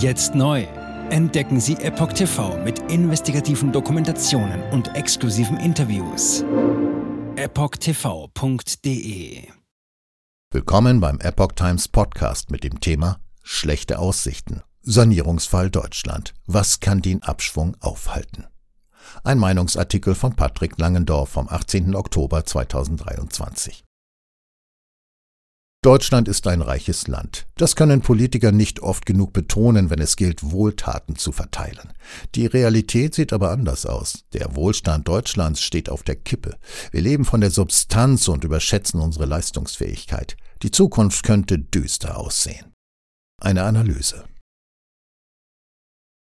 Jetzt neu. Entdecken Sie Epoch TV mit investigativen Dokumentationen und exklusiven Interviews. EpochTV.de Willkommen beim Epoch Times Podcast mit dem Thema Schlechte Aussichten. Sanierungsfall Deutschland. Was kann den Abschwung aufhalten? Ein Meinungsartikel von Patrick Langendorf vom 18. Oktober 2023. Deutschland ist ein reiches Land. Das können Politiker nicht oft genug betonen, wenn es gilt, Wohltaten zu verteilen. Die Realität sieht aber anders aus. Der Wohlstand Deutschlands steht auf der Kippe. Wir leben von der Substanz und überschätzen unsere Leistungsfähigkeit. Die Zukunft könnte düster aussehen. Eine Analyse.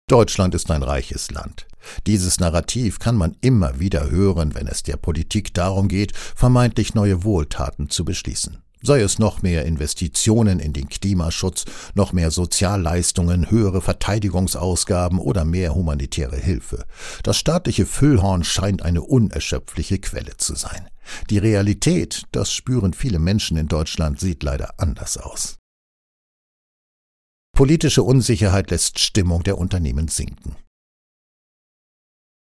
Deutschland ist ein reiches Land. Dieses Narrativ kann man immer wieder hören, wenn es der Politik darum geht, vermeintlich neue Wohltaten zu beschließen sei es noch mehr Investitionen in den Klimaschutz, noch mehr Sozialleistungen, höhere Verteidigungsausgaben oder mehr humanitäre Hilfe. Das staatliche Füllhorn scheint eine unerschöpfliche Quelle zu sein. Die Realität, das spüren viele Menschen in Deutschland, sieht leider anders aus. Politische Unsicherheit lässt Stimmung der Unternehmen sinken.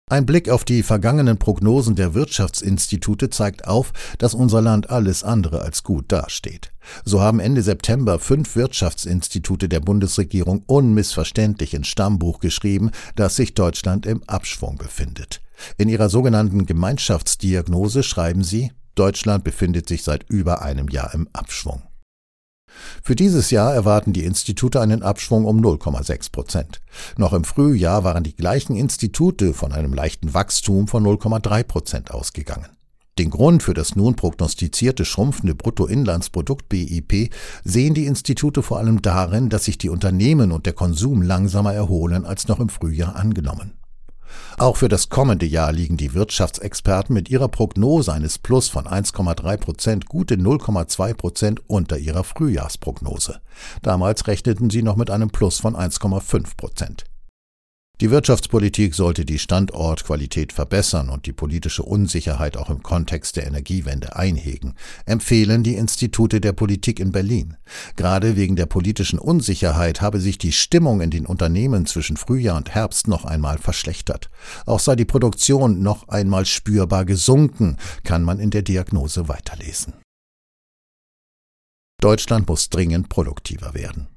Ein Blick auf die vergangenen Prognosen der Wirtschaftsinstitute zeigt auf, dass unser Land alles andere als gut dasteht. So haben Ende September fünf Wirtschaftsinstitute der Bundesregierung unmissverständlich ins Stammbuch geschrieben, dass sich Deutschland im Abschwung befindet. In ihrer sogenannten Gemeinschaftsdiagnose schreiben sie, Deutschland befindet sich seit über einem Jahr im Abschwung. Für dieses Jahr erwarten die Institute einen Abschwung um 0,6 Prozent. Noch im Frühjahr waren die gleichen Institute von einem leichten Wachstum von 0,3 Prozent ausgegangen. Den Grund für das nun prognostizierte schrumpfende Bruttoinlandsprodukt BIP sehen die Institute vor allem darin, dass sich die Unternehmen und der Konsum langsamer erholen als noch im Frühjahr angenommen. Auch für das kommende Jahr liegen die Wirtschaftsexperten mit ihrer Prognose eines Plus von 1,3 Prozent gute 0,2 Prozent unter ihrer Frühjahrsprognose. Damals rechneten sie noch mit einem Plus von 1,5 Prozent. Die Wirtschaftspolitik sollte die Standortqualität verbessern und die politische Unsicherheit auch im Kontext der Energiewende einhegen, empfehlen die Institute der Politik in Berlin. Gerade wegen der politischen Unsicherheit habe sich die Stimmung in den Unternehmen zwischen Frühjahr und Herbst noch einmal verschlechtert. Auch sei die Produktion noch einmal spürbar gesunken, kann man in der Diagnose weiterlesen. Deutschland muss dringend produktiver werden.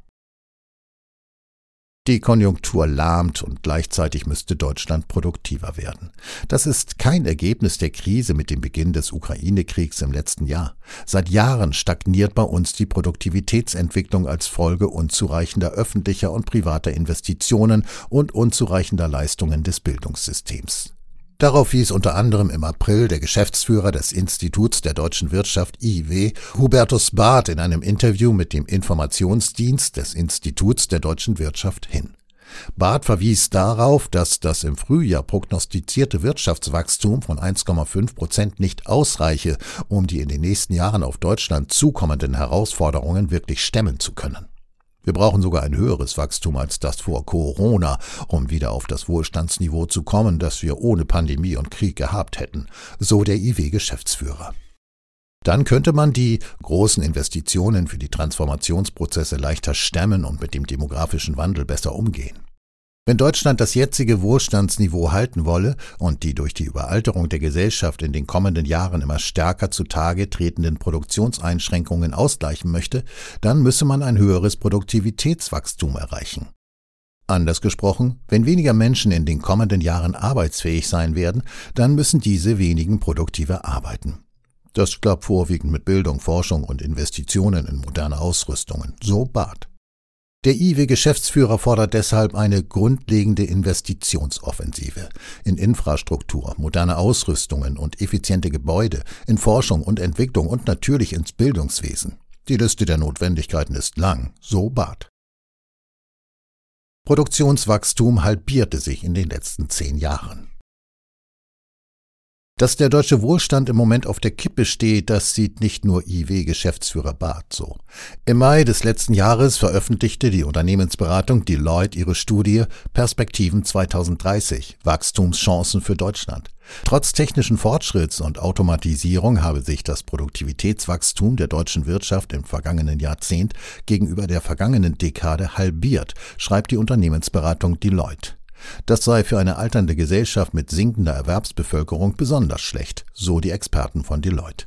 Die Konjunktur lahmt und gleichzeitig müsste Deutschland produktiver werden. Das ist kein Ergebnis der Krise mit dem Beginn des Ukraine-Kriegs im letzten Jahr. Seit Jahren stagniert bei uns die Produktivitätsentwicklung als Folge unzureichender öffentlicher und privater Investitionen und unzureichender Leistungen des Bildungssystems. Darauf wies unter anderem im April der Geschäftsführer des Instituts der deutschen Wirtschaft IW, Hubertus Barth, in einem Interview mit dem Informationsdienst des Instituts der deutschen Wirtschaft hin. Barth verwies darauf, dass das im Frühjahr prognostizierte Wirtschaftswachstum von 1,5 Prozent nicht ausreiche, um die in den nächsten Jahren auf Deutschland zukommenden Herausforderungen wirklich stemmen zu können. Wir brauchen sogar ein höheres Wachstum als das vor Corona, um wieder auf das Wohlstandsniveau zu kommen, das wir ohne Pandemie und Krieg gehabt hätten, so der IW-Geschäftsführer. Dann könnte man die großen Investitionen für die Transformationsprozesse leichter stemmen und mit dem demografischen Wandel besser umgehen. Wenn Deutschland das jetzige Wohlstandsniveau halten wolle und die durch die Überalterung der Gesellschaft in den kommenden Jahren immer stärker zutage tretenden Produktionseinschränkungen ausgleichen möchte, dann müsse man ein höheres Produktivitätswachstum erreichen. Anders gesprochen, wenn weniger Menschen in den kommenden Jahren arbeitsfähig sein werden, dann müssen diese wenigen produktiver arbeiten. Das klappt vorwiegend mit Bildung, Forschung und Investitionen in moderne Ausrüstungen, so Barth. Der IW-Geschäftsführer fordert deshalb eine grundlegende Investitionsoffensive in Infrastruktur, moderne Ausrüstungen und effiziente Gebäude, in Forschung und Entwicklung und natürlich ins Bildungswesen. Die Liste der Notwendigkeiten ist lang, so Barth. Produktionswachstum halbierte sich in den letzten zehn Jahren. Dass der deutsche Wohlstand im Moment auf der Kippe steht, das sieht nicht nur IW-Geschäftsführer Barth so. Im Mai des letzten Jahres veröffentlichte die Unternehmensberatung Deloitte ihre Studie Perspektiven 2030 Wachstumschancen für Deutschland. Trotz technischen Fortschritts und Automatisierung habe sich das Produktivitätswachstum der deutschen Wirtschaft im vergangenen Jahrzehnt gegenüber der vergangenen Dekade halbiert, schreibt die Unternehmensberatung Deloitte. Das sei für eine alternde Gesellschaft mit sinkender Erwerbsbevölkerung besonders schlecht, so die Experten von Deloitte.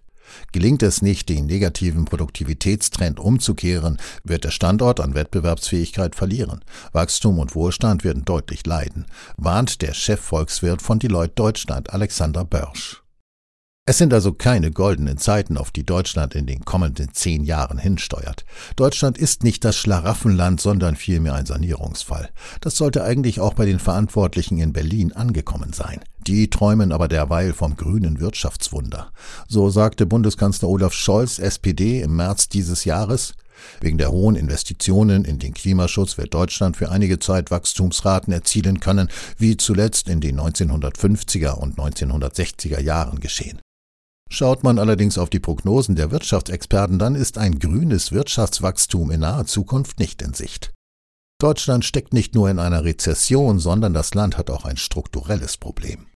Gelingt es nicht, den negativen Produktivitätstrend umzukehren, wird der Standort an Wettbewerbsfähigkeit verlieren. Wachstum und Wohlstand werden deutlich leiden, warnt der Chefvolkswirt von Deloitte Deutschland Alexander Börsch. Es sind also keine goldenen Zeiten, auf die Deutschland in den kommenden zehn Jahren hinsteuert. Deutschland ist nicht das Schlaraffenland, sondern vielmehr ein Sanierungsfall. Das sollte eigentlich auch bei den Verantwortlichen in Berlin angekommen sein. Die träumen aber derweil vom grünen Wirtschaftswunder. So sagte Bundeskanzler Olaf Scholz, SPD, im März dieses Jahres, Wegen der hohen Investitionen in den Klimaschutz wird Deutschland für einige Zeit Wachstumsraten erzielen können, wie zuletzt in den 1950er und 1960er Jahren geschehen. Schaut man allerdings auf die Prognosen der Wirtschaftsexperten, dann ist ein grünes Wirtschaftswachstum in naher Zukunft nicht in Sicht. Deutschland steckt nicht nur in einer Rezession, sondern das Land hat auch ein strukturelles Problem.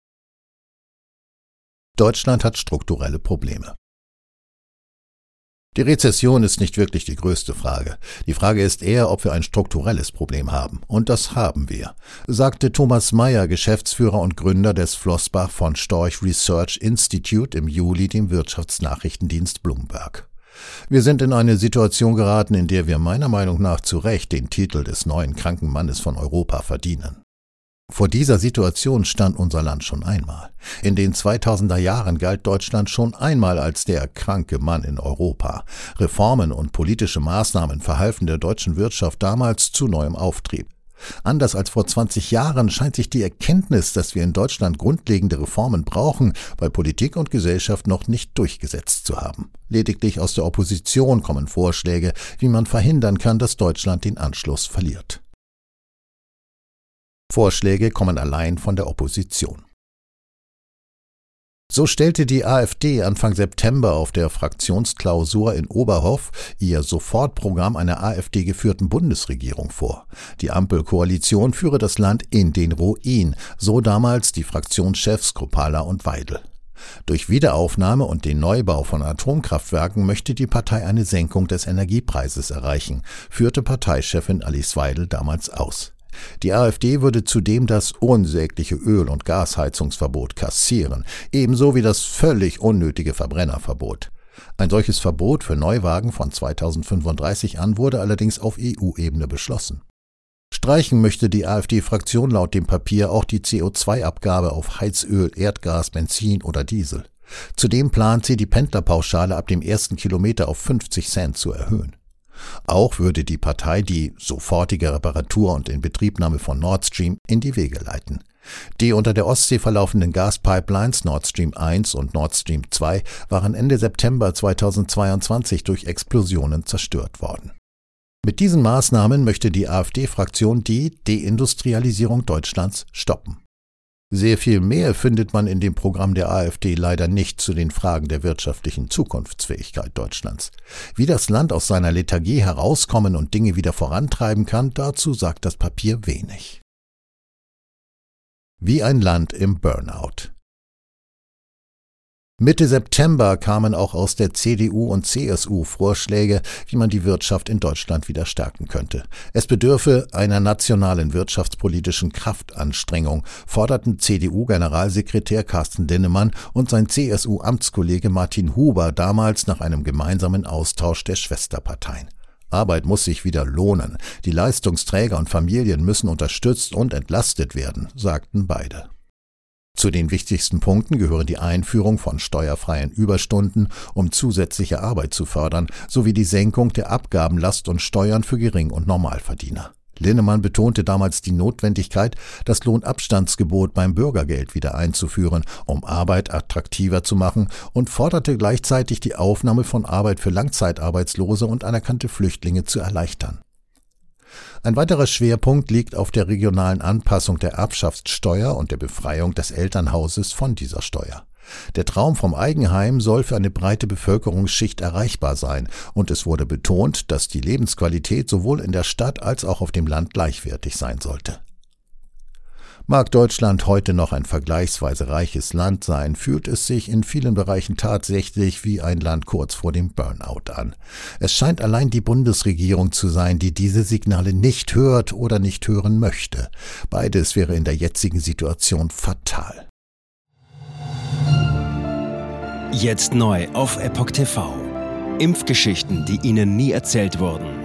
Deutschland hat strukturelle Probleme. Die Rezession ist nicht wirklich die größte Frage. Die Frage ist eher, ob wir ein strukturelles Problem haben. Und das haben wir, sagte Thomas Mayer, Geschäftsführer und Gründer des Flossbach von Storch Research Institute im Juli dem Wirtschaftsnachrichtendienst Bloomberg. Wir sind in eine Situation geraten, in der wir meiner Meinung nach zu Recht den Titel des neuen kranken Mannes von Europa verdienen. Vor dieser Situation stand unser Land schon einmal. In den 2000er Jahren galt Deutschland schon einmal als der kranke Mann in Europa. Reformen und politische Maßnahmen verhalfen der deutschen Wirtschaft damals zu neuem Auftrieb. Anders als vor 20 Jahren scheint sich die Erkenntnis, dass wir in Deutschland grundlegende Reformen brauchen, bei Politik und Gesellschaft noch nicht durchgesetzt zu haben. Lediglich aus der Opposition kommen Vorschläge, wie man verhindern kann, dass Deutschland den Anschluss verliert. Vorschläge kommen allein von der Opposition. So stellte die AfD Anfang September auf der Fraktionsklausur in Oberhof ihr Sofortprogramm einer AfD-geführten Bundesregierung vor. Die Ampelkoalition führe das Land in den Ruin, so damals die Fraktionschefs Kropala und Weidel. Durch Wiederaufnahme und den Neubau von Atomkraftwerken möchte die Partei eine Senkung des Energiepreises erreichen, führte Parteichefin Alice Weidel damals aus. Die AfD würde zudem das unsägliche Öl- und Gasheizungsverbot kassieren, ebenso wie das völlig unnötige Verbrennerverbot. Ein solches Verbot für Neuwagen von 2035 an wurde allerdings auf EU-Ebene beschlossen. Streichen möchte die AfD-Fraktion laut dem Papier auch die CO2-Abgabe auf Heizöl, Erdgas, Benzin oder Diesel. Zudem plant sie, die Pendlerpauschale ab dem ersten Kilometer auf 50 Cent zu erhöhen. Auch würde die Partei die sofortige Reparatur und Inbetriebnahme von Nord Stream in die Wege leiten. Die unter der Ostsee verlaufenden Gaspipelines Nord Stream 1 und Nord Stream 2 waren Ende September 2022 durch Explosionen zerstört worden. Mit diesen Maßnahmen möchte die AfD-Fraktion die Deindustrialisierung Deutschlands stoppen. Sehr viel mehr findet man in dem Programm der AfD leider nicht zu den Fragen der wirtschaftlichen Zukunftsfähigkeit Deutschlands. Wie das Land aus seiner Lethargie herauskommen und Dinge wieder vorantreiben kann, dazu sagt das Papier wenig. Wie ein Land im Burnout. Mitte September kamen auch aus der CDU und CSU Vorschläge, wie man die Wirtschaft in Deutschland wieder stärken könnte. Es bedürfe einer nationalen wirtschaftspolitischen Kraftanstrengung, forderten CDU-Generalsekretär Carsten Linnemann und sein CSU-Amtskollege Martin Huber damals nach einem gemeinsamen Austausch der Schwesterparteien. Arbeit muss sich wieder lohnen. Die Leistungsträger und Familien müssen unterstützt und entlastet werden, sagten beide. Zu den wichtigsten Punkten gehören die Einführung von steuerfreien Überstunden, um zusätzliche Arbeit zu fördern, sowie die Senkung der Abgabenlast und Steuern für Gering- und Normalverdiener. Linnemann betonte damals die Notwendigkeit, das Lohnabstandsgebot beim Bürgergeld wieder einzuführen, um Arbeit attraktiver zu machen und forderte gleichzeitig die Aufnahme von Arbeit für Langzeitarbeitslose und anerkannte Flüchtlinge zu erleichtern. Ein weiterer Schwerpunkt liegt auf der regionalen Anpassung der Erbschaftssteuer und der Befreiung des Elternhauses von dieser Steuer. Der Traum vom Eigenheim soll für eine breite Bevölkerungsschicht erreichbar sein, und es wurde betont, dass die Lebensqualität sowohl in der Stadt als auch auf dem Land gleichwertig sein sollte. Mag Deutschland heute noch ein vergleichsweise reiches Land sein, fühlt es sich in vielen Bereichen tatsächlich wie ein Land kurz vor dem Burnout an. Es scheint allein die Bundesregierung zu sein, die diese Signale nicht hört oder nicht hören möchte. Beides wäre in der jetzigen Situation fatal. Jetzt neu auf Epoch TV. Impfgeschichten, die Ihnen nie erzählt wurden.